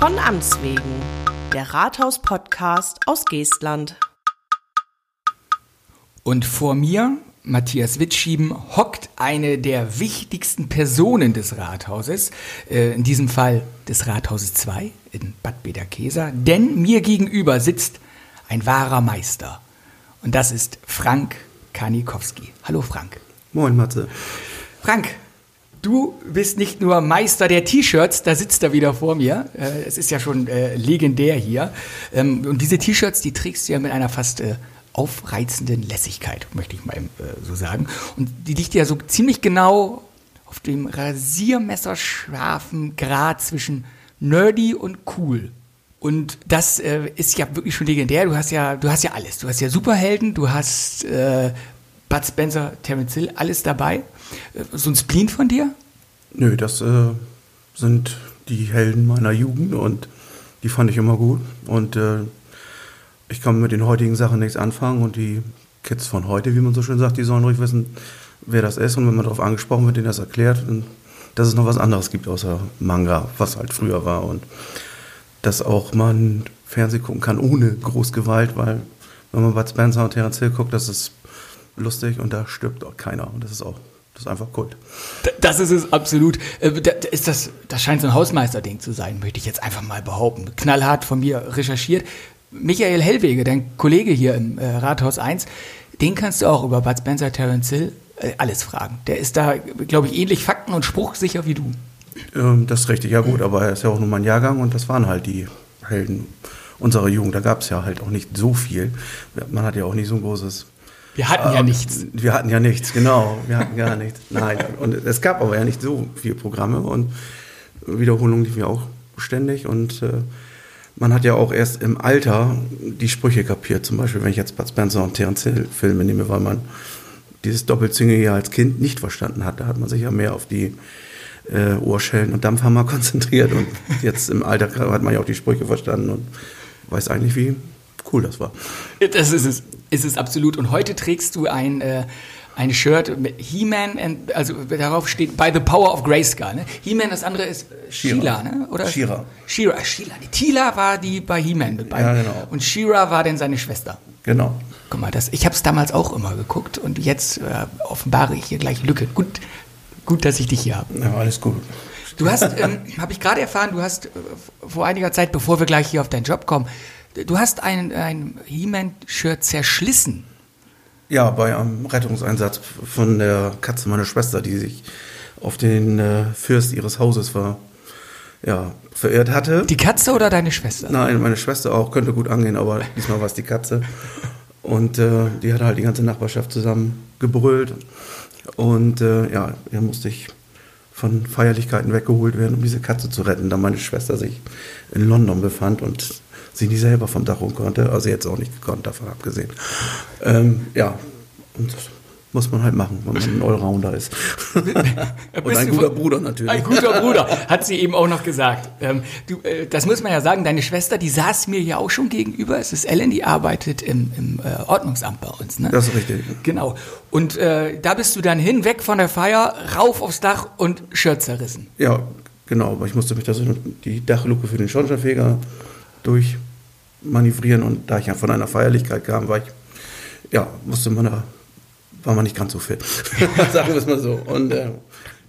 Von Amts wegen, der Rathaus-Podcast aus Geestland. Und vor mir, Matthias Witschieben, hockt eine der wichtigsten Personen des Rathauses, äh, in diesem Fall des Rathauses 2 in Bad Bederkesa, denn mir gegenüber sitzt ein wahrer Meister. Und das ist Frank Kanikowski. Hallo Frank. Moin Matze. Frank, du bist nicht nur Meister der T-Shirts, da sitzt er wieder vor mir. Äh, es ist ja schon äh, legendär hier. Ähm, und diese T-Shirts, die trägst du ja mit einer fast äh, aufreizenden Lässigkeit, möchte ich mal äh, so sagen. Und die liegt ja so ziemlich genau auf dem rasiermesserscharfen Grad zwischen nerdy und cool. Und das äh, ist ja wirklich schon legendär. Du hast ja, du hast ja alles. Du hast ja Superhelden, du hast äh, Bud Spencer, Terence Hill, alles dabei. Äh, so ein Spleen von dir? Nö, das äh, sind die Helden meiner Jugend und die fand ich immer gut. Und äh, ich kann mit den heutigen Sachen nichts anfangen und die Kids von heute, wie man so schön sagt, die sollen ruhig wissen, wer das ist und wenn man darauf angesprochen wird, denen das erklärt, dass es noch was anderes gibt außer Manga, was halt früher war und dass auch man Fernsehen gucken kann ohne Großgewalt, weil wenn man Bud Spencer und Terence Hill guckt, das ist lustig und da stirbt auch keiner und das ist auch das ist einfach Kult. Das ist es absolut. Äh, ist das, das scheint so ein Hausmeisterding zu sein, möchte ich jetzt einfach mal behaupten. Knallhart von mir recherchiert. Michael Hellwege, dein Kollege hier im äh, Rathaus 1, den kannst du auch über Bud Spencer, Terence Hill äh, alles fragen. Der ist da, glaube ich, ähnlich fakten- und spruchsicher wie du. Ähm, das ist richtig, ja gut, aber er ist ja auch nur mein Jahrgang und das waren halt die Helden unserer Jugend. Da gab es ja halt auch nicht so viel. Man hat ja auch nicht so ein großes. Wir hatten ja nichts. Wir hatten ja nichts, genau. Wir hatten gar nichts. Nein. Und es gab aber ja nicht so viele Programme und Wiederholungen liefen ja auch ständig und äh, man hat ja auch erst im Alter die Sprüche kapiert. Zum Beispiel, wenn ich jetzt Bud Spencer und Terence Hill Filme nehme, weil man dieses Doppelzüngige ja als Kind nicht verstanden hat. Da hat man sich ja mehr auf die äh, Ohrschellen und Dampfhammer konzentriert. Und jetzt im Alter hat man ja auch die Sprüche verstanden und weiß eigentlich, wie cool das war. Das ist es, ist es absolut. Und heute trägst du ein, äh, ein Shirt mit He-Man, also darauf steht By the Power of Grayskull. Ne? He-Man, das andere ist äh, Sheila, ne? oder? Shira. Shira, Sheila. Die Tila war die bei He-Man mit bei. Ja, genau. Und Shira war dann seine Schwester. Genau. Guck mal, das, ich habe es damals auch immer geguckt und jetzt äh, offenbare ich hier gleich Lücke. Gut, gut, dass ich dich hier habe. Ja, alles gut. Du hast, ähm, habe ich gerade erfahren, du hast äh, vor einiger Zeit, bevor wir gleich hier auf deinen Job kommen, du hast ein, ein He-Man-Shirt zerschlissen. Ja, bei einem Rettungseinsatz von der Katze meiner Schwester, die sich auf den äh, Fürst ihres Hauses war, ja, verirrt hatte. Die Katze oder deine Schwester? Nein, meine Schwester auch, könnte gut angehen, aber diesmal war es die Katze. Und äh, die hat halt die ganze Nachbarschaft zusammen gebrüllt. Und äh, ja, er musste ich von Feierlichkeiten weggeholt werden, um diese Katze zu retten, da meine Schwester sich in London befand und sie nicht selber vom Dach hoch konnte. Also jetzt auch nicht gekonnt, davon abgesehen. Ähm, ja, und das muss man halt machen, wenn man ein Allrounder ist. und ein guter Bruder natürlich. Ein guter Bruder, hat sie eben auch noch gesagt. Ähm, du, äh, das muss man ja sagen, deine Schwester, die saß mir ja auch schon gegenüber. Es ist Ellen, die arbeitet im, im äh, Ordnungsamt bei uns. Ne? Das ist richtig. Genau. Und äh, da bist du dann hin, weg von der Feier, rauf aufs Dach und Shirt zerrissen. Ja, genau. Aber ich musste mich da so die Dachluke für den Schornsteinfeger durchmanövrieren. Und da ich ja von einer Feierlichkeit kam, war ich, ja, musste man da war man nicht ganz so fit. Sagen wir es mal so. Und äh,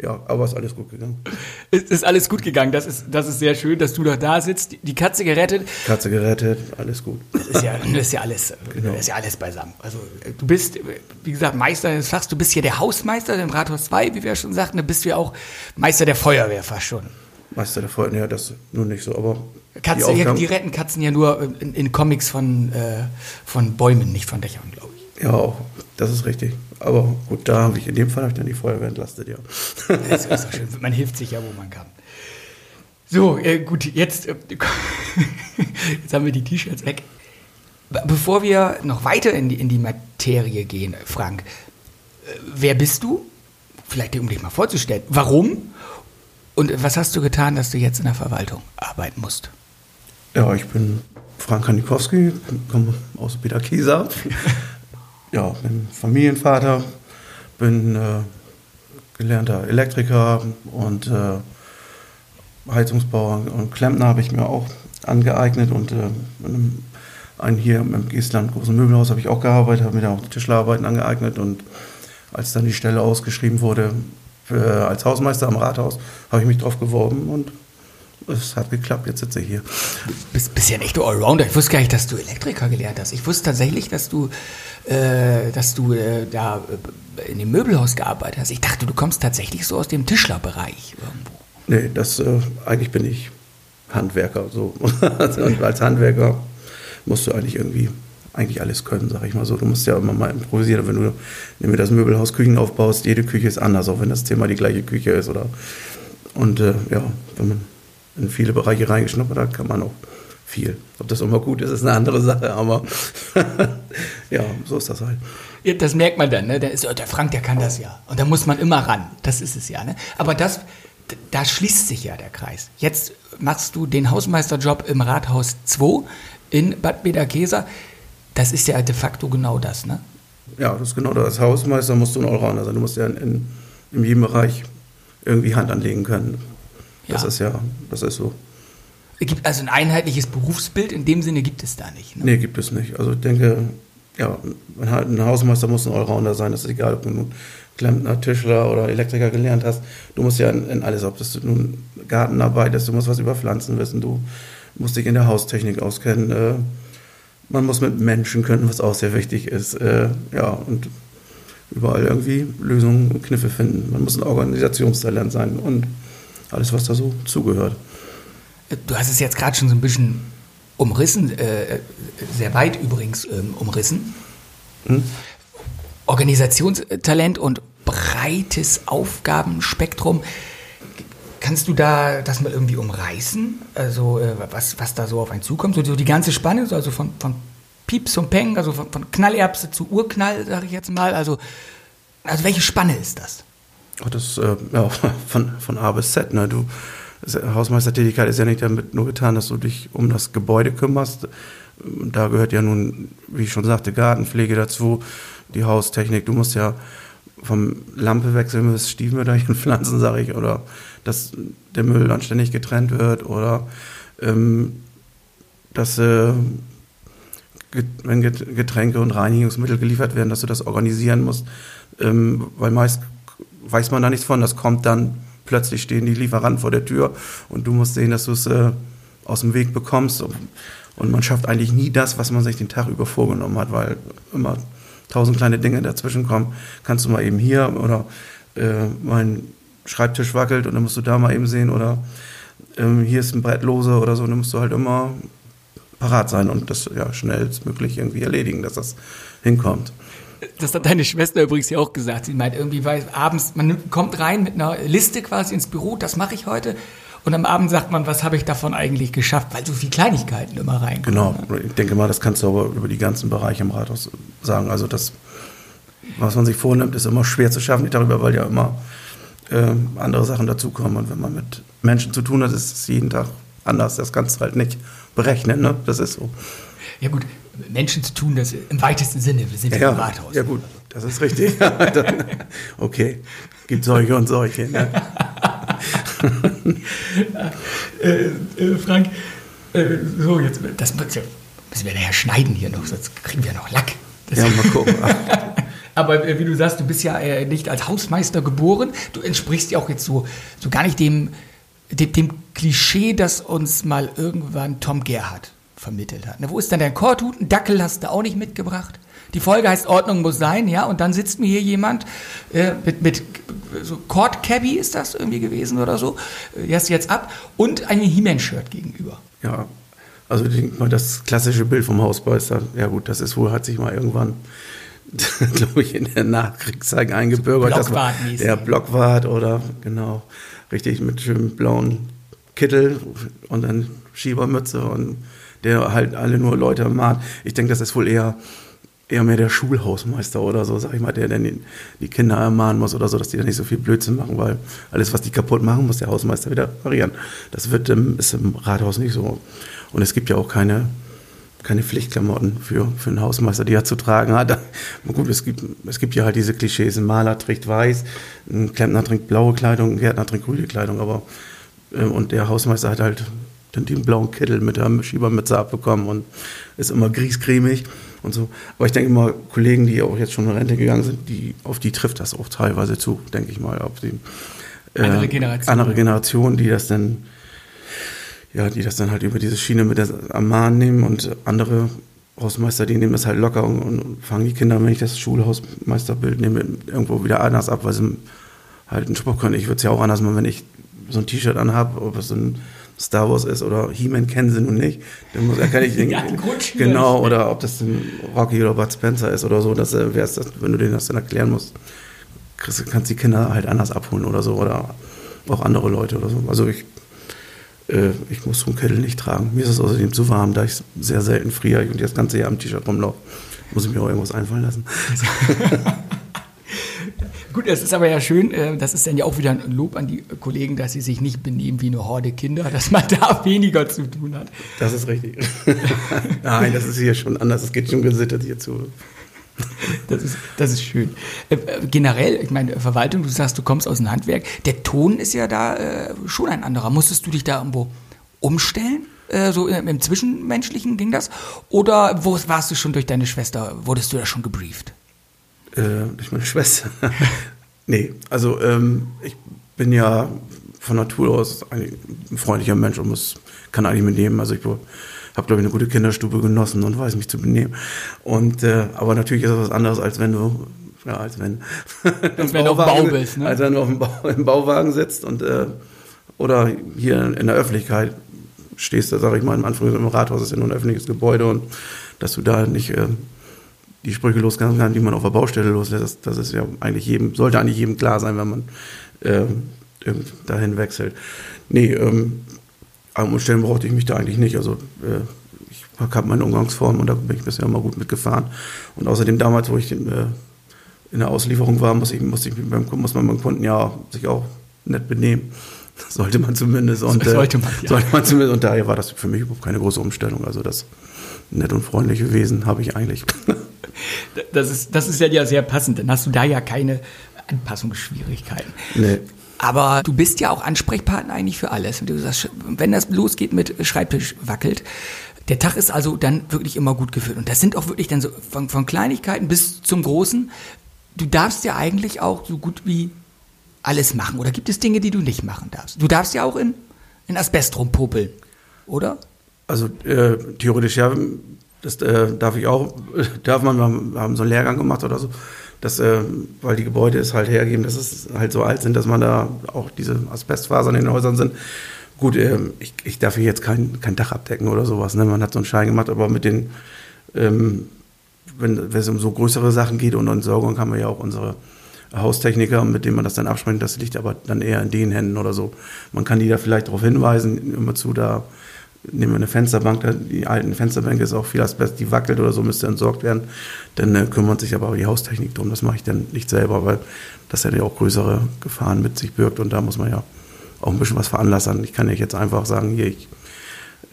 ja, aber ist alles gut gegangen. Es ist alles gut gegangen. Das ist, das ist sehr schön, dass du noch da sitzt. Die Katze gerettet. Katze gerettet, alles gut. Das ist ja, das ist ja alles, genau. das ist ja alles beisammen. Also du bist, wie gesagt, Meister des Fachs. Du bist hier der Hausmeister im Rathaus 2, wie wir schon sagten. Du bist ja auch Meister der Feuerwehr fast schon. Meister der Feuerwehr, ja, das nur nicht so, aber Katze, die, die, retten Katzen ja nur in, in Comics von, äh, von Bäumen, nicht von Dächern, glaube ich. Ja, auch. Das ist richtig. Aber gut, da habe ich in dem Fall habe ich dann die Feuerwehr entlastet, ja. Das ist auch schön. Man hilft sich ja, wo man kann. So, äh, gut, jetzt, äh, jetzt haben wir die T-Shirts weg. Bevor wir noch weiter in die, in die Materie gehen, Frank, äh, wer bist du? Vielleicht um dich mal vorzustellen. Warum? Und was hast du getan, dass du jetzt in der Verwaltung arbeiten musst? Ja, ich bin Frank Hanikowski, komme aus Peter Kieser ja, bin Familienvater, bin äh, gelernter Elektriker und äh, Heizungsbauer und Klempner habe ich mir auch angeeignet und äh, einen hier im Geestland großen Möbelhaus habe ich auch gearbeitet, habe mir da auch Tischlerarbeiten angeeignet und als dann die Stelle ausgeschrieben wurde für, als Hausmeister am Rathaus, habe ich mich drauf geworben und es hat geklappt, jetzt sitze ich hier. Du bist, bist ja ein echter Allrounder. Ich wusste gar nicht, dass du Elektriker gelernt hast. Ich wusste tatsächlich, dass du, äh, dass du äh, da äh, in dem Möbelhaus gearbeitet hast. Ich dachte, du kommst tatsächlich so aus dem Tischlerbereich irgendwo. Nee, das, äh, eigentlich bin ich Handwerker. So. und als Handwerker musst du eigentlich irgendwie eigentlich alles können, sag ich mal so. Du musst ja immer mal improvisieren. Wenn du wenn du das Möbelhaus Küchen aufbaust, jede Küche ist anders, auch wenn das Thema die gleiche Küche ist. Oder und äh, ja, wenn man in viele Bereiche reingeschnuppert hat, kann man auch viel. Ob das immer gut ist, ist eine andere Sache, aber ja, so ist das halt. Ja, das merkt man dann, ne? Der, ist, der Frank, der kann das ja. Und da muss man immer ran. Das ist es ja, ne? Aber das, da schließt sich ja der Kreis. Jetzt machst du den Hausmeisterjob im Rathaus 2 in Bad Bederkesa. Das ist ja de facto genau das, ne? Ja, das ist genau das. Als Hausmeister musst du ein Allrounder sein. Du musst ja in, in, in jedem Bereich irgendwie Hand anlegen können. Das ja. ist ja, das ist so. Es gibt also ein einheitliches Berufsbild in dem Sinne gibt es da nicht. Ne? Nee, gibt es nicht. Also ich denke, ja, ein Hausmeister muss ein Allrounder sein. Das ist egal, ob du nun Klempner, Tischler oder Elektriker gelernt hast. Du musst ja in, in alles, ob das nun Gartenarbeit ist, du musst was über Pflanzen wissen, du musst dich in der Haustechnik auskennen. Äh, man muss mit Menschen können, was auch sehr wichtig ist. Äh, ja, und überall irgendwie Lösungen und Kniffe finden. Man muss ein Organisationstalent sein und alles, was da so zugehört. Du hast es jetzt gerade schon so ein bisschen umrissen, äh, sehr weit übrigens ähm, umrissen. Hm? Organisationstalent und breites Aufgabenspektrum. Kannst du da das mal irgendwie umreißen? Also äh, was, was da so auf einen zukommt? So, so die ganze Spanne, also von, von Pieps und Peng, also von, von Knallerbse zu Urknall, sage ich jetzt mal. Also, also welche Spanne ist das? Oh, das äh, ja, von, von A bis Z. Ne? Du, Hausmeistertätigkeit ist ja nicht damit nur getan, dass du dich um das Gebäude kümmerst. Da gehört ja nun, wie ich schon sagte, Gartenpflege dazu, die Haustechnik. Du musst ja vom Lampe wechseln bis Stiefmütterchen pflanzen, sage ich, oder dass der Müll dann ständig getrennt wird oder ähm, dass äh, wenn Getränke und Reinigungsmittel geliefert werden, dass du das organisieren musst, ähm, weil meist weiß man da nichts von, das kommt dann plötzlich stehen die Lieferanten vor der Tür und du musst sehen, dass du es äh, aus dem Weg bekommst und, und man schafft eigentlich nie das, was man sich den Tag über vorgenommen hat, weil immer tausend kleine Dinge dazwischen kommen. Kannst du mal eben hier oder äh, mein Schreibtisch wackelt und dann musst du da mal eben sehen oder ähm, hier ist ein Brett lose oder so, dann musst du halt immer parat sein und das ja schnellstmöglich irgendwie erledigen, dass das hinkommt. Das hat deine Schwester übrigens ja auch gesagt. Sie meint irgendwie, weil abends, man kommt rein mit einer Liste quasi ins Büro, das mache ich heute. Und am Abend sagt man, was habe ich davon eigentlich geschafft, weil so viele Kleinigkeiten immer reinkommen. Genau, ich denke mal, das kannst du aber über die ganzen Bereiche im Rathaus sagen. Also das, was man sich vornimmt, ist immer schwer zu schaffen. Nicht darüber, weil ja immer äh, andere Sachen dazukommen. Und wenn man mit Menschen zu tun hat, ist es jeden Tag anders. Das kannst du halt nicht berechnen. Ne? Das ist so. Ja gut, Menschen zu tun, das im weitesten Sinne. Wir sind ja, im Rathaus. Ja gut, das ist richtig. okay, gibt solche und solche. Ne? äh, äh, Frank, äh, so jetzt, das müssen wir nachher schneiden hier noch, sonst kriegen wir noch Lack. Das ja, mal gucken. Aber äh, wie du sagst, du bist ja äh, nicht als Hausmeister geboren. Du entsprichst ja auch jetzt so, so gar nicht dem, dem, dem Klischee, das uns mal irgendwann Tom Gerhardt vermittelt hat. Na, wo ist denn dein Korthut? Ein Dackel hast du auch nicht mitgebracht. Die Folge heißt Ordnung muss sein, ja, und dann sitzt mir hier jemand äh, mit, mit so Cord Cabby ist das irgendwie gewesen oder so, erst jetzt ab und ein He-Man-Shirt gegenüber. Ja, also das klassische Bild vom Hausmeister, ja gut, das ist wohl, hat sich mal irgendwann, glaube ich, in der Nachkriegszeit eingebürgert. So Blockwart der Blockwart oder genau, richtig mit schönem blauen Kittel und dann Schiebermütze und der halt alle nur Leute mahnt. Ich denke, das ist wohl eher, eher mehr der Schulhausmeister oder so, sag ich mal, der dann die Kinder ermahnen muss oder so, dass die da nicht so viel Blödsinn machen, weil alles, was die kaputt machen, muss der Hausmeister wieder reparieren. Das wird, ist im Rathaus nicht so. Und es gibt ja auch keine, keine Pflichtklamotten für, für einen Hausmeister, die er zu tragen hat. Gut, es gibt, es gibt ja halt diese Klischees, ein Maler trägt weiß, ein Klempner trägt blaue Kleidung, ein Gärtner trägt grüne Kleidung, aber Äh, und der Hausmeister hat halt dann den blauen Kittel mit der Schiebermütze abbekommen und ist immer griescremig und so. Aber ich denke immer, Kollegen, die auch jetzt schon in Rente gegangen sind, die, auf die trifft das auch teilweise zu, denke ich mal. Auf die, äh, andere Generation. Andere Generation, die das dann, ja, die das dann halt über diese Schiene mit der Amman nehmen und andere Hausmeister, die nehmen das halt locker und, und fangen die Kinder, wenn ich das Schulhausmeisterbild nehme, irgendwo wieder anders ab, weil sie halt einen Spruch können. Ich würde es ja auch anders machen, wenn ich so ein T-Shirt anhabe, ob es ein Star Wars ist oder He-Man kennen sie nun nicht. Dann muss, erkenne ich den, ja, genau, oder ob das ein Rocky oder Bud Spencer ist oder so, dass äh, das, wenn du denen das dann erklären musst, kriegst, kannst die Kinder halt anders abholen oder so oder auch andere Leute oder so. Also ich, äh, ich muss so einen Kittel nicht tragen. Mir ist es außerdem zu warm, da ich sehr selten friere und das ganze Jahr am T-Shirt rumlaufe. Muss ich mir auch irgendwas einfallen lassen. Gut, das ist aber ja schön, äh, das ist dann ja auch wieder ein Lob an die Kollegen, dass sie sich nicht benehmen wie eine Horde Kinder, dass man da weniger zu tun hat. Das ist richtig. Nein, das ist hier schon anders, es geht schon gesittet hier zu. Das ist, das ist schön. Äh, äh, generell, ich meine, Verwaltung, du sagst, du kommst aus dem Handwerk, der Ton ist ja da äh, schon ein anderer. Musstest du dich da irgendwo umstellen? Äh, so im, im Zwischenmenschlichen ging das? Oder wo warst du schon durch deine Schwester, wurdest du da schon gebrieft? Äh, durch meine Schwester. nee, also ähm, ich bin ja von Natur aus ein freundlicher Mensch und muss, kann eigentlich mitnehmen. Also ich habe, glaube ich, eine gute Kinderstube genossen und weiß mich zu benehmen. Und, äh, aber natürlich ist das was anderes, als wenn du, ja, als wenn, als wenn du auf dem Bau bist, ne? Als wenn du auf dem Bau, im Bauwagen sitzt und, äh, oder hier in der Öffentlichkeit stehst, da sage ich mal, im Anfang im Rathaus ist ja nur ein öffentliches Gebäude und dass du da nicht äh, die Sprüche losgehen kann, die man auf der Baustelle loslässt. Das, ist ja eigentlich jedem, sollte eigentlich jedem klar sein, wenn man äh, dahin wechselt. Nee, ähm, am Umstellen brauchte ich mich da eigentlich nicht. Also äh, ich habe meine Umgangsform und da bin ich bisher immer gut mitgefahren. Und außerdem damals, wo ich in, äh, in der Auslieferung war, muss, ich, muss, ich beim, muss man beim Kunden ja sich auch nett benehmen. Sollte man zumindest. Und, äh, sollte man, ja. sollte man zumindest. Und daher war das für mich überhaupt keine große Umstellung. Also das nett und freundliche Wesen habe ich eigentlich. Das ist, das ist ja sehr passend. Dann hast du da ja keine Anpassungsschwierigkeiten. Nee. Aber du bist ja auch Ansprechpartner eigentlich für alles. Du sagst, wenn das losgeht mit Schreibtisch wackelt, der Tag ist also dann wirklich immer gut geführt. Und das sind auch wirklich dann so von, von Kleinigkeiten bis zum Großen. Du darfst ja eigentlich auch so gut wie alles machen. Oder gibt es Dinge, die du nicht machen darfst? Du darfst ja auch in, in Asbest rumpopeln, oder? Also äh, theoretisch ja, das äh, darf ich auch, darf man, wir haben so einen Lehrgang gemacht oder so, dass, äh, weil die Gebäude es halt hergeben, dass es halt so alt sind, dass man da auch diese Asbestfasern in den Häusern sind. Gut, äh, ich, ich darf hier jetzt kein, kein Dach abdecken oder sowas. Ne? Man hat so einen Schein gemacht, aber mit den, ähm, wenn, wenn es um so größere Sachen geht und Entsorgung, haben wir ja auch unsere Haustechniker, mit denen man das dann abspricht. Das liegt aber dann eher in den Händen oder so. Man kann die da vielleicht darauf hinweisen, immer zu da nehmen wir eine Fensterbank, die alten Fensterbänke ist auch viel Asbest, die wackelt oder so, müsste entsorgt werden. Dann äh, kümmert sich aber die Haustechnik drum. Das mache ich dann nicht selber, weil das ja auch größere Gefahren mit sich birgt und da muss man ja auch ein bisschen was veranlassen. Ich kann nicht jetzt einfach sagen, hier, ich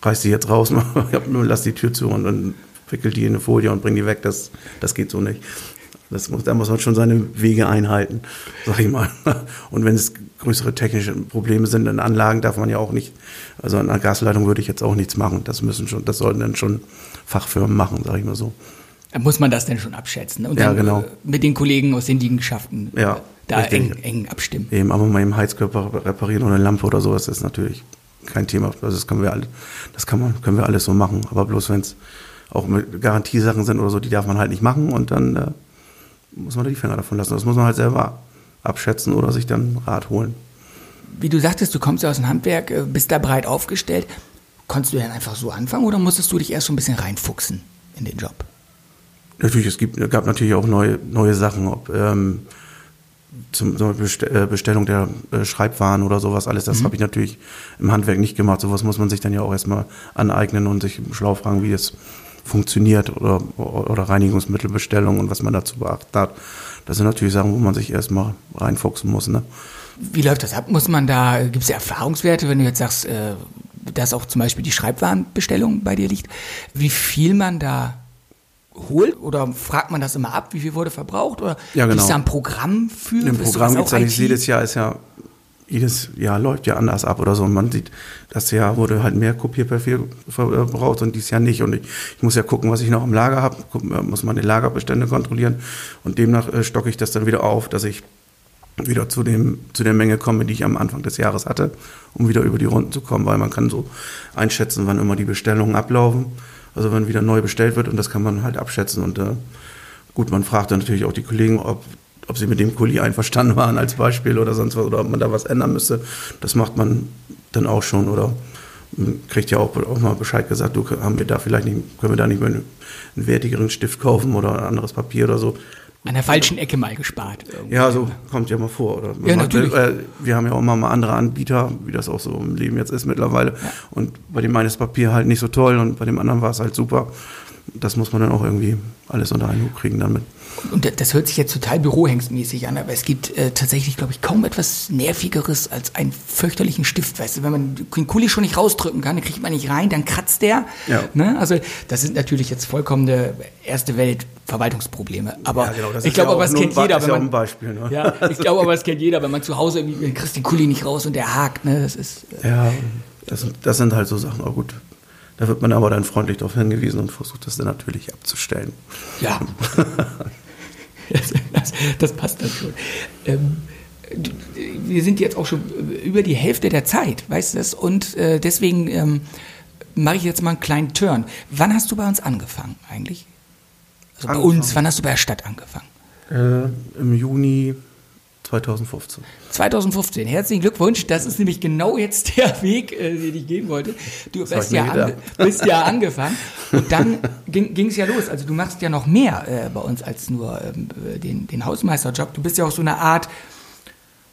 reiß die jetzt raus, lass die Tür zu und dann wickel die in eine Folie und bring die weg. Das, das geht so nicht. Das muss, da muss man schon seine Wege einhalten, sag ich mal. Und wenn es größere technische Probleme sind in Anlagen, darf man ja auch nicht, also an einer Gasleitung würde ich jetzt auch nichts machen. Das müssen schon, das sollten dann schon Fachfirmen machen, sag ich mal so. Da muss man das denn schon abschätzen und ja, genau. Äh, mit den Kollegen aus den Liegenschaften ja, äh, da eng, eng, abstimmen. Eben, aber mal im Heizkörper reparieren oder eine Lampe oder sowas ist natürlich kein Thema. Also das können wir alle, das kann man, können wir alles so machen. Aber bloß wenn es auch mit Garantiesachen sind oder so, die darf man halt nicht machen und dann äh, muss man da die Finger davon lassen. Das muss man halt selber abschätzen oder sich dann Rat holen. Wie du sagtest, du kommst ja aus dem Handwerk, äh, bist da breit aufgestellt. Konntest du dann einfach so anfangen oder musstest du dich erst so ein bisschen reinfuchsen in den Job? Natürlich, es gibt, gab natürlich auch neue, neue Sachen, ob ähm, zum, zum äh, Bestellung der äh, Schreibwaren oder sowas alles. Das mhm. habe ich natürlich im Handwerk nicht gemacht. Sowas muss man sich dann ja auch erstmal aneignen und sich schlau fragen, wie es funktioniert oder, oder Reinigungsmittelbestellung und was man dazu beachten hat. Das sind natürlich Sachen, wo man sich erstmal reinfuchsen muss. Ne? Wie läuft das ab? Muss man da, gibt es Erfahrungswerte, wenn du jetzt sagst, äh, dass auch zum Beispiel die Schreibwarenbestellung bei dir liegt, wie viel man da holt oder fragt man das immer ab, wie viel wurde verbraucht oder ja, genau. gibt es da ein Programm für? Im Programm gibt es ja nicht jedes Jahr ist ja jedes Jahr läuft ja anders ab oder so. Und man sieht, das Jahr wurde halt mehr Kopierpapier verbraucht und dieses Jahr nicht. Und ich, ich muss ja gucken, was ich noch im Lager habe, muss meine Lagerbestände kontrollieren und demnach äh, stocke ich das dann wieder auf, dass ich wieder zu, dem, zu der Menge komme, die ich am Anfang des Jahres hatte, um wieder über die Runden zu kommen, weil man kann so einschätzen, wann immer die Bestellungen ablaufen. Also wenn wieder neu bestellt wird und das kann man halt abschätzen. Und äh, gut, man fragt dann natürlich auch die Kollegen, ob ob sie mit dem Kuli einverstanden waren als Beispiel oder sonst was, oder ob man da was ändern müsste. Das macht man dann auch schon oder kriegt ja auch, auch mal Bescheid gesagt, du haben wir da vielleicht nicht, können wir da nicht mehr einen, einen wertigeren Stift kaufen oder ein anderes Papier oder so. An der falschen Ecke mal gespart. Irgendwie. Ja, so kommt ja mal vor. Oder ja, natürlich. Äh, wir haben ja auch immer mal andere Anbieter, wie das auch so im Leben jetzt ist mittlerweile. Ja. Und bei dem einen ist Papier halt nicht so toll und bei dem anderen war es halt super. Das muss man dann auch irgendwie alles unter einen Hut kriegen damit und das hört sich jetzt total bürohengstmäßig an, aber es gibt äh, tatsächlich, glaube ich, kaum etwas Nervigeres als einen fürchterlichen Stift. Weißt du, wenn man den Kuli schon nicht rausdrücken kann, dann kriegt man nicht rein, dann kratzt der. Ja. Ne? Also das sind natürlich jetzt vollkommene erste Welt Verwaltungsprobleme. Aber ja, genau, ich glaube, ja aber es kennt jeder. Wenn man, Beispiel, ne? ja, ich glaube, aber es kennt jeder, wenn man zu Hause irgendwie kriegst den Kuli nicht raus und der hakt. Ne? Das ist. Äh ja, das, das sind halt so Sachen. Aber gut, da wird man aber dann freundlich darauf hingewiesen und versucht das dann natürlich abzustellen. Ja. das, das, passt dann schon. Ähm, wir sind jetzt auch schon über die Hälfte der Zeit, weißt du das? Und äh, deswegen ähm, mache ich jetzt mal einen kleinen Turn. Wann hast du bei uns angefangen eigentlich? Also bei uns, wann hast du bei der Stadt angefangen? Äh, Im Juni 2015. 2015. Herzlichen Glückwunsch. Das ist nämlich genau jetzt der Weg, äh, den ich gehen wollte. Du bist ja, ange bist ja, angefangen und dann ging es ja los. Also du machst ja noch mehr äh, bei uns als nur ähm, den, den Hausmeisterjob. Du bist ja auch so eine Art,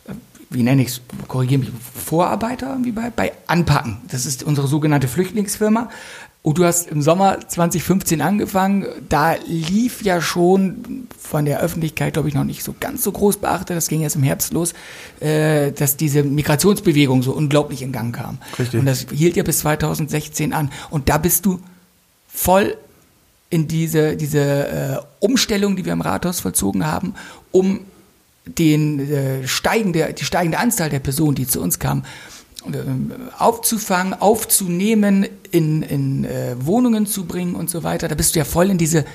äh, wie nenne ich es, korrigiere mich, Vorarbeiter wie bei, bei Anpacken. Das ist unsere sogenannte Flüchtlingsfirma. Und oh, du hast im Sommer 2015 angefangen. Da lief ja schon von der Öffentlichkeit, glaube ich, noch nicht so ganz so groß beachtet. Das ging erst im Herbst los, äh, dass diese Migrationsbewegung so unglaublich in Gang kam. Richtig. Und das hielt ja bis 2016 an. Und da bist du voll in diese, diese äh, Umstellung, die wir im Rathaus vollzogen haben, um den äh, steigende, die steigende Anzahl der Personen, die zu uns kamen, aufzufangen, aufzunehmen, in, in äh, Wohnungen zu bringen und so weiter. Da bist du ja voll in diese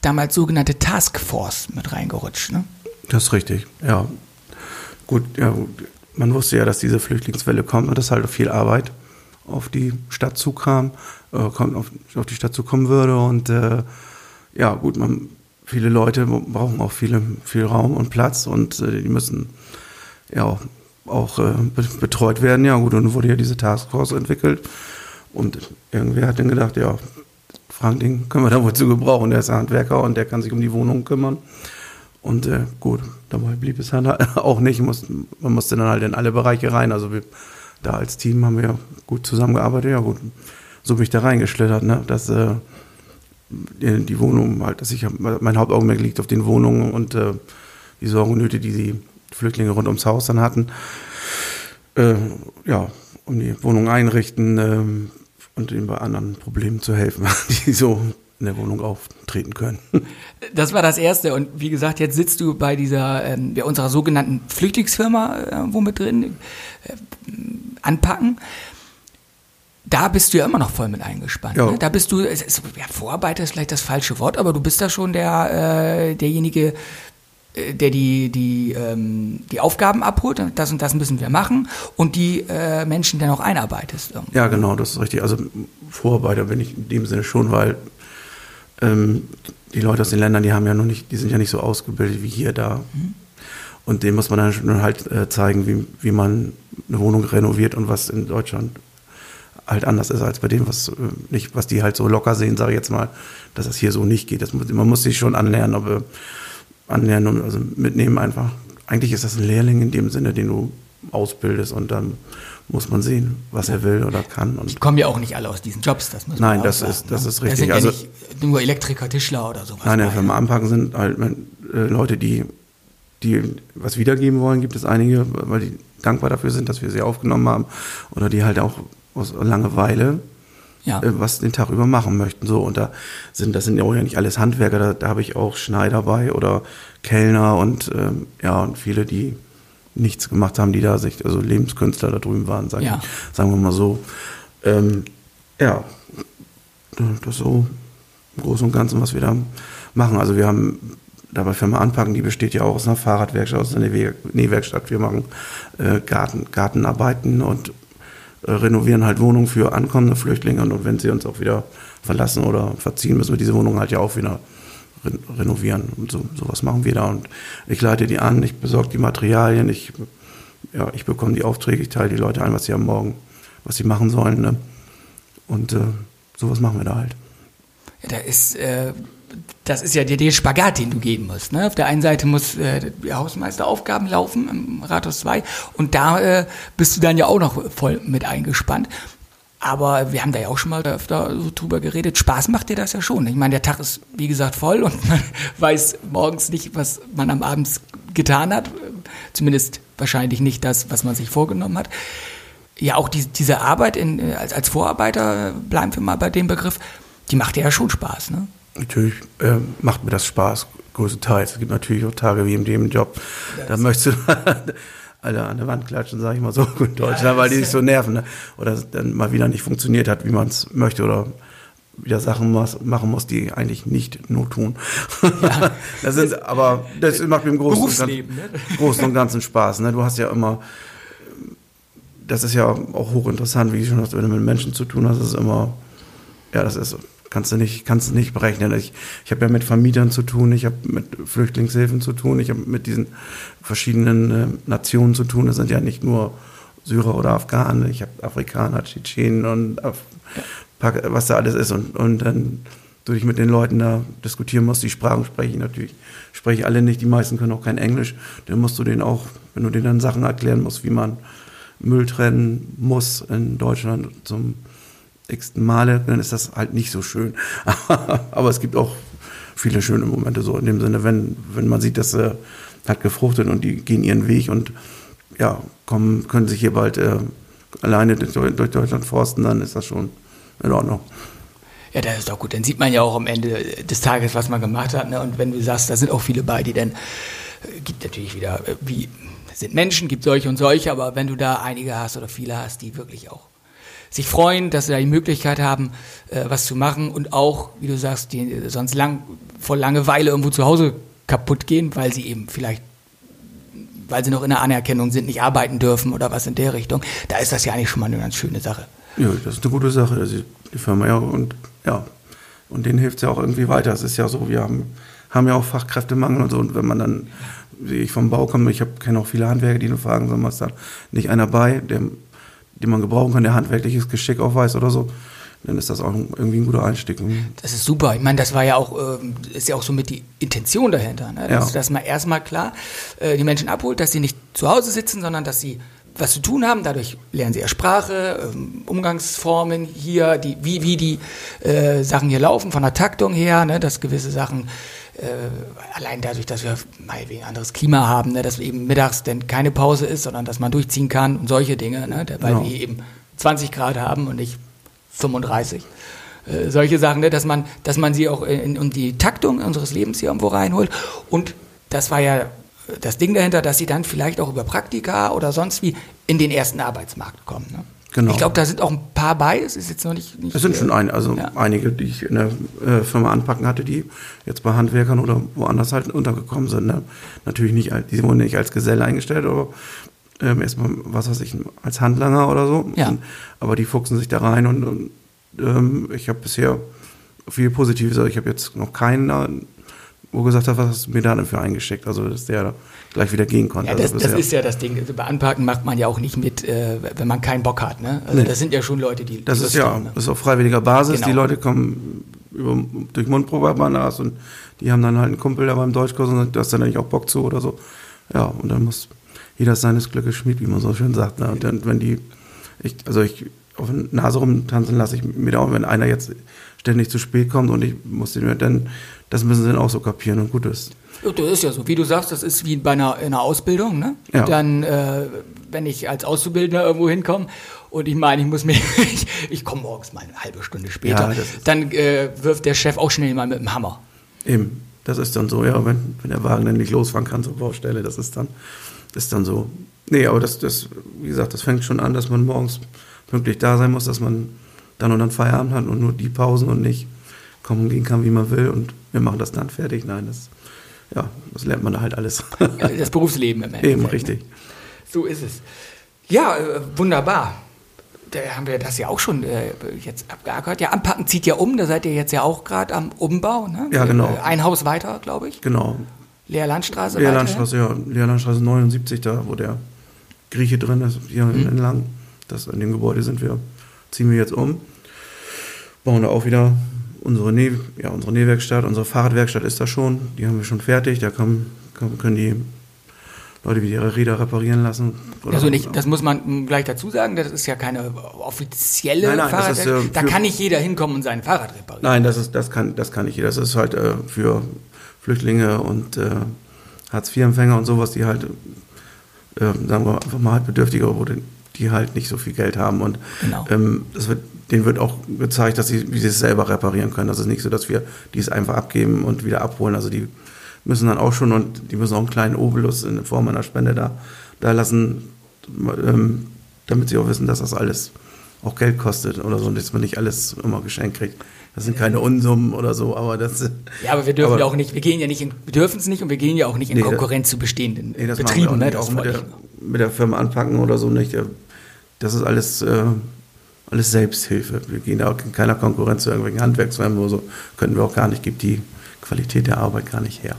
damals sogenannte Taskforce mit reingerutscht. Ne? Das ist richtig, ja. Gut, ja, man wusste ja, dass diese Flüchtlingswelle kommt und dass halt viel Arbeit auf die Stadt zukam, äh, auf, auf, die Stadt zukommen würde. Und äh, ja, gut, man, viele Leute brauchen auch viele, viel Raum und Platz und äh, die müssen ja auch äh, betreut werden. Ja gut, und dann wurde ja diese Taskforce entwickelt. Und irgendwer hat dann gedacht, ja, Frank, den können wir da wohl zu gebrauchen. Der ist Handwerker und der kann sich um die Wohnung kümmern. Und äh, gut, dabei blieb es dann auch nicht. man musste dann halt in alle Bereiche rein. Also wir, da als Team haben wir ja gut zusammengearbeitet. Ja gut, so bin ich da reingeschlittert, ne? dass äh, die, Wohnung halt, dass ich mein Hauptaugenmerk liegt auf den Wohnungen und äh, die Sorgen und Nöte, die die Flüchtlinge rund ums Haus dann hatten. Äh, ja, um die Wohnung einrichten ähm, und ihnen bei anderen Problemen zu helfen, die so in der Wohnung auftreten können. Das war das Erste. Und wie gesagt, jetzt sitzt du bei dieser, bei unserer sogenannten Flüchtlingsfirma, äh, wo mit drin, äh, anpacken. Da bist du ja immer noch voll mit eingespannt. Ne? Da bist du, ist, ja, Vorarbeiter ist vielleicht das falsche Wort, aber du bist da schon der, äh, derjenige, äh, der die, die, ähm, die Aufgaben abholt, das und das müssen wir machen und die äh, Menschen dann auch einarbeitest. Irgendwie. Ja, genau, das ist richtig. Also Vorarbeiter bin ich in dem Sinne schon, weil ähm, die Leute aus den Ländern, die haben ja noch nicht, die sind ja nicht so ausgebildet wie hier da. Mhm. Und denen muss man dann schon halt äh, zeigen, wie, wie man eine Wohnung renoviert und was in Deutschland halt anders ist als bei dem, was äh, nicht, was die halt so locker sehen, sage ich jetzt mal, dass das hier so nicht geht. Das, man muss sich schon anlernen, aber anlernen und also mitnehmen einfach. Eigentlich ist das ein Lehrling in dem Sinne, den du ausbildest und dann muss man sehen, was er will oder kann. Und die kommen ja auch nicht alle aus diesen Jobs, das muss man Nein, das sagen, ist, das ne? ist richtig. Das sind ja also, nicht nur Elektriker, Tischler oder sowas. Nein, beim Anpacken sind halt äh, Leute, die, die was wiedergeben wollen, gibt es einige, weil die dankbar dafür sind, dass wir sie aufgenommen haben oder die halt auch aus Langeweile ja. Äh, was den Tag über machen möchten. So, und da sind, das sind ja auch ja nicht alles Handwerker, da, da habe ich auch Schneider bei oder Kellner und ähm, ja, und viele, die nichts gemacht haben, die da sich, also Lebenskünstler da drüben waren, sagen, Ja. sagen wir mal so. Ähm, ja, das ist so im Großen und Ganzen, was wir da machen. Also wir haben dabei Firma Anpacken, die besteht ja auch aus einer Fahrradwerkstatt, aus einer Nähwer- Nähwerkstatt. Wir machen äh, Garten, Gartenarbeiten und renovieren halt Wohnungen für ankommende Flüchtlinge und wenn sie uns auch wieder verlassen oder verziehen, müssen wir diese Wohnung halt ja auch wieder re renovieren und so sowas machen wir da und ich leite die an, ich besorge die Materialien, ich ja, ich bekomme die Aufträge, ich teile die Leute ein, was sie am Morgen, was sie machen sollen ne? und äh, sowas machen wir da halt. Ja, da ist, äh, das ist ja der, der Spagat, den du geben musst. Ne? Auf der einen Seite muss äh, Hausmeisteraufgaben laufen im Rathaus 2 und da äh, bist du dann ja auch noch voll mit eingespannt. Aber wir haben da ja auch schon mal öfter so drüber geredet. Spaß macht dir das ja schon. Ich meine, der Tag ist, wie gesagt, voll und man weiß morgens nicht, was man am Abend getan hat. Zumindest wahrscheinlich nicht das, was man sich vorgenommen hat. Ja, auch die, diese Arbeit in, äh, als, als Vorarbeiter, bleiben wir mal bei dem Begriff, die macht dir ja schon Spaß, ne? Natürlich äh, macht mir das Spaß, größtenteils. Es gibt natürlich auch Tage wie in dem Job, da möchtest du alle an der Wand klatschen, sage ich mal so gut Deutsch, ne, weil die sich so nerven. Ne? Oder es dann mal wieder nicht funktioniert hat, wie man es möchte oder wieder Sachen machen muss, die eigentlich nicht nur tun. das sind, aber das macht mir im Großen, und Ganzen, Großen und Ganzen Spaß. Ne? Du hast ja immer, das ist ja auch hochinteressant, wie ich schon hast, wenn du mit Menschen zu tun hast, ist immer, ja, das ist, kannst du nicht, kannst du nicht berechnen. Ich, ich habe ja mit Vermietern zu tun, ich habe mit Flüchtlingshilfen zu tun, ich habe mit diesen verschiedenen äh, Nationen zu tun. Das sind ja nicht nur Syrer oder Afghanen, ich habe Afrikaner, Tschetschenen und Af was da alles ist. Und, und dann durch mit den Leuten da diskutieren musst, die Sprachen spreche ich natürlich, spreche ich alle nicht, die meisten können auch kein Englisch. Dann musst du denen auch, wenn du denen dann Sachen erklären musst, wie man Müll trennen muss in Deutschland zum x-ten Male, dann ist das halt nicht so schön. Aber es gibt auch viele schöne Momente so in dem Sinne, wenn, wenn man sieht, dass äh, hat gefruchtet und die gehen ihren Weg und ja, kommen, können sich hier bald äh, alleine durch, durch Deutschland forsten, dann ist das schon in Ordnung. Ja, das ist doch gut. Dann sieht man ja auch am Ende des Tages, was man gemacht hat. Ne? Und wenn du sagst, da sind auch viele bei, die dann, äh, gibt natürlich wieder, äh, wie, sind Menschen, gibt solche und solche, aber wenn du da einige hast oder viele hast, die wirklich auch sich freuen, dass sie da die Möglichkeit haben, äh, was zu machen und auch, wie du sagst, die sonst lang, vor Langeweile irgendwo zu Hause kaputt gehen, weil sie eben vielleicht weil sie noch in der Anerkennung sind, nicht arbeiten dürfen oder was in der Richtung. Da ist das ja eigentlich schon mal eine ganz schöne Sache. Ja, das ist eine gute Sache, dass die Firma ja und ja, und denen hilft es ja auch irgendwie weiter. Es ist ja so, wir haben, haben ja auch Fachkräftemangel und so. Und wenn man dann, wie ich vom Bau komme, ich kenne auch viele Handwerker, die nur fragen, so was da nicht einer bei, der, den man gebrauchen kann, der handwerkliches Geschick aufweist oder so, dann ist das auch irgendwie ein guter Einstieg. Das ist super. Ich meine, das war ja auch, ähm, ist ja auch so mit die Intention dahinter. Ne? Dass, Ja. dass man erstmal klar äh, die Menschen abholt, dass sie nicht zu Hause sitzen, sondern dass sie was zu tun haben. Dadurch lernen sie ja Sprache, ähm, Umgangsformen hier, die, wie, wie die äh, Sachen hier laufen, von der Taktung her, ne? dass gewisse Sachen, äh, allein dadurch, dass wir meinetwegen ein anderes Klima haben, ne? dass eben mittags denn keine Pause ist, sondern dass man durchziehen kann und solche Dinge, ne? weil Genau. wir eben 20 Grad haben und nicht 35. Äh, solche Sachen, ne, dass man, dass man sie auch in, in die Taktung unseres Lebens hier irgendwo reinholt. Und das war ja das Ding dahinter, dass sie dann vielleicht auch über Praktika oder sonst wie in den ersten Arbeitsmarkt kommen. Ne? Genau. Ich glaube, da sind auch ein paar bei. Es ist jetzt noch nicht. nicht Es sind schon ein, also Ja. einige, die ich in der äh, Firma anpacken hatte, die jetzt bei Handwerkern oder woanders halt untergekommen sind. Ne? Natürlich nicht, die wurden nicht als Geselle eingestellt, aber ähm, erstmal, was weiß ich, als Handlanger oder so. Ja. Und, aber die fuchsen sich da rein und, und ähm, ich habe bisher viel Positives. Also ich habe jetzt noch keinen, wo gesagt hat, was hast du mir da denn für eingeschickt? Also, dass der da gleich wieder gehen konnte. Ja, das, also das ist ja das Ding. Also bei Anpacken macht man ja auch nicht mit, äh, wenn man keinen Bock hat. Ne? Also Nee. Das sind ja schon Leute, die. Das die ist ja, haben, ne? das ist auf freiwilliger Basis. Genau. Die Leute kommen über, durch Mundprobe und die haben dann halt einen Kumpel da beim Deutschkurs und sagt, du hast dann eigentlich auch Bock zu oder so. Ja, und dann muss jeder seines Glückes Schmied, wie man so schön sagt. Ne? Und dann, wenn die, ich, also ich auf der Nase rumtanzen lasse ich mir da auch, wenn einer jetzt ständig zu spät kommt und ich muss den dann, das müssen sie dann auch so kapieren und gut ist. Das ist ja so, wie du sagst, das ist wie bei einer, in einer Ausbildung. Ne? Ja. Dann, äh, wenn ich als Auszubildender irgendwo hinkomme und ich meine, ich muss mir, ich, ich komme morgens mal eine halbe Stunde später, Ja, dann äh, wirft der Chef auch schnell mal mit dem Hammer. Eben, das ist dann so, ja, wenn, wenn der Wagen dann nicht losfahren kann zur Baustelle, das ist dann, ist dann so. Nee, aber das, das, wie gesagt, das fängt schon an, dass man morgens pünktlich da sein muss, dass man dann und dann Feierabend hat und nur die Pausen und nicht kommen gehen kann, wie man will und wir machen das dann fertig. Nein, das, ja, das lernt man da halt alles. Das Berufsleben im Endeffekt. Eben, ne? richtig. So ist es. Ja, äh, wunderbar. Da haben wir das ja auch schon äh, jetzt abgeackert. Ja, Anpacken zieht ja um, da seid ihr jetzt ja auch gerade am Umbau. Ne? Ja, genau. Äh, Ein Haus weiter, glaube ich. Genau. Leerlandstraße. Leerlandstraße, ja, Leerlandstraße 79, da wo der Grieche drin ist, hier Mhm. entlang. Das, in dem Gebäude sind wir, ziehen wir jetzt um. Bauen da auch wieder unsere, Näh, ja, unsere Nähwerkstatt, unsere Fahrradwerkstatt ist da schon. Die haben wir schon fertig. Da kann, kann, können die Leute wieder ihre Räder reparieren lassen. Also nicht, das muss man gleich dazu sagen, das ist ja keine offizielle Nein, nein, Fahrrad. ist, äh, da kann nicht jeder hinkommen und sein Fahrrad reparieren. Nein, das, ist, das, kann, das kann nicht jeder. Das ist halt äh, für Flüchtlinge und äh, Hartz-IV-Empfänger und sowas, die halt, äh, sagen wir einfach mal halt Bedürftige, wo die, die halt nicht so viel Geld haben. Und Genau. ähm, das wird, denen wird auch gezeigt, dass sie, wie sie es selber reparieren können. Das ist nicht so, dass wir die es einfach abgeben und wieder abholen. Also die müssen dann auch schon und die müssen auch einen kleinen Obolus in Form einer Spende da, da lassen, ähm, damit sie auch wissen, dass das alles auch Geld kostet oder so und dass man nicht alles immer geschenkt kriegt. Das sind keine Unsummen oder so, aber das Ja, aber wir dürfen aber- ja auch nicht, wir gehen ja nicht in, wir dürfen es nicht und wir gehen ja auch nicht in Nee, das- Konkurrenz zu bestehenden Nee, Betrieben. Ne? Das auch mit, der, mit der Firma anpacken oder so nicht. Das ist alles, äh, alles Selbsthilfe. Wir gehen da auch in keiner Konkurrenz zu irgendwelchen Handwerksfirmen oder so. Könnten wir auch gar nicht, gibt die Qualität der Arbeit gar nicht her.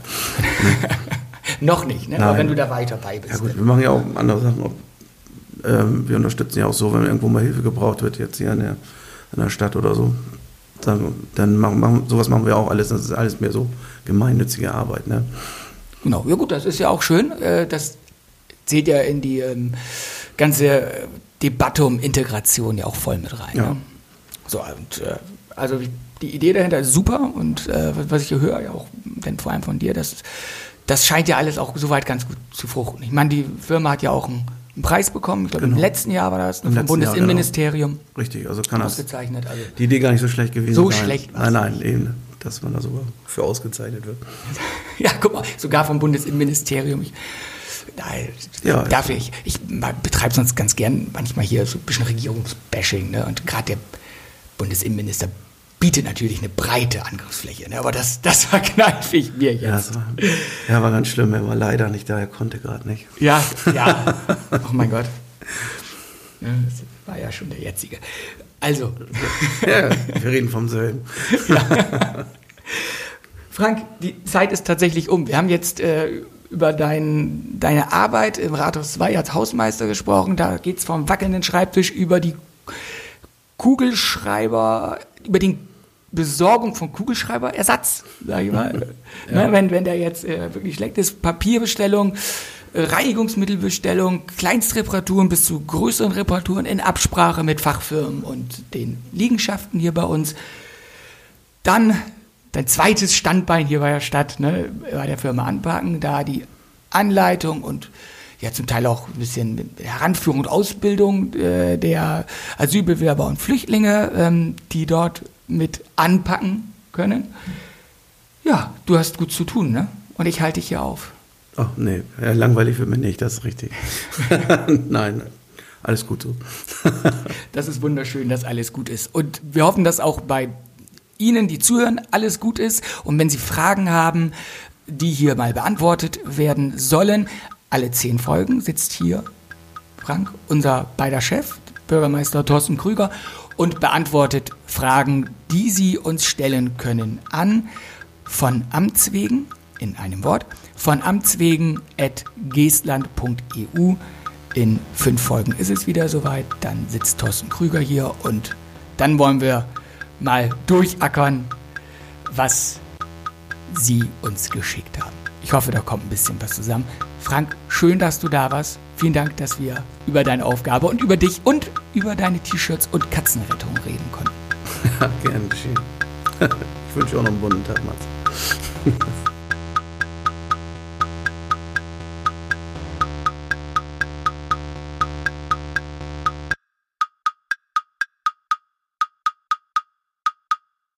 Noch nicht, ne? aber wenn du da weiter bei bist. Ja gut, wir machen ja auch andere Sachen. Ob, ähm, wir unterstützen ja auch so, wenn irgendwo mal Hilfe gebraucht wird, jetzt hier in der, in der Stadt oder so. Dann, dann machen, machen, sowas machen wir auch alles. Das ist alles mehr so gemeinnützige Arbeit. Ne? Genau, ja gut, das ist ja auch schön. äh, Das zählt ja in die ähm, ganze Debatte um Integration ja auch voll mit rein. Ja. Ne? So, und äh, also die Idee dahinter ist super und äh, was ich hier höre, ja auch denn vor allem von dir, das, das scheint ja alles auch soweit ganz gut zu fruchten. Ich meine, die Firma hat ja auch einen, einen Preis bekommen, ich glaube im Genau. letzten Jahr war das, Im vom Bundesinnenministerium Richtig, also kann das ausgezeichnet. Also, die Idee gar nicht so schlecht gewesen So sein. schlecht war's Nein, nein, eben, dass man da sogar für ausgezeichnet wird. Ja, guck mal, sogar vom Bundesinnenministerium. Ich, nein, Ja, dafür, ich, ich betreibe sonst ganz gern manchmal hier so ein bisschen Regierungsbashing. Ne? Und gerade der Bundesinnenminister bietet natürlich eine breite Angriffsfläche. Ne? Aber das, das verkneife ich mir Ja, jetzt. das war, ja, war ganz schlimm. Er war leider nicht da, er konnte gerade nicht. Ja, ja. Oh mein Gott. Ja, das war ja schon der jetzige. Also, Ja, wir reden vom selben. Frank, die Zeit ist tatsächlich um. Wir haben jetzt äh, über dein, deine Arbeit im Rathaus 2 als Hausmeister gesprochen. Da geht es vom wackelnden Schreibtisch über die Kugelschreiber, über die Besorgung von Kugelschreiberersatz, sag ich mal. ne, wenn, wenn der jetzt äh, wirklich schlecht ist, Papierbestellung, äh, Reinigungsmittelbestellung, Kleinstreparaturen bis zu größeren Reparaturen in Absprache mit Fachfirmen und den Liegenschaften hier bei uns. Dann dein zweites Standbein hier bei der Stadt, ne, bei der Firma Anpacken, da die Anleitung und ja zum Teil auch ein bisschen Heranführung und Ausbildung äh, der Asylbewerber und Flüchtlinge, ähm, die dort mit anpacken können. Ja, du hast gut zu tun, ne? Und ich halte dich hier auf. Ach nee, ja, langweilig wird mir nicht, das ist richtig. nein, alles gut so. Das ist wunderschön, dass alles gut ist. Und wir hoffen, dass auch bei Ihnen, die zuhören, alles gut ist. Und wenn Sie Fragen haben, die hier mal beantwortet werden sollen, alle zehn Folgen sitzt hier Frank, unser beider Chef, Bürgermeister Thorsten Krüger, und beantwortet Fragen, die Sie uns stellen können an von Amts wegen, in einem Wort, von Amts wegen at geestland.eu. In fünf Folgen ist es wieder soweit, dann sitzt Thorsten Krüger hier und dann wollen wir mal durchackern, was Sie uns geschickt haben. Ich hoffe, da kommt ein bisschen was zusammen. Frank, schön, dass du da warst. Vielen Dank, dass wir über deine Aufgabe und über dich und über deine T-Shirts und Katzenrettung reden konnten. Ja, gern geschehen. Ich wünsche auch noch einen bunten Tag, Mats.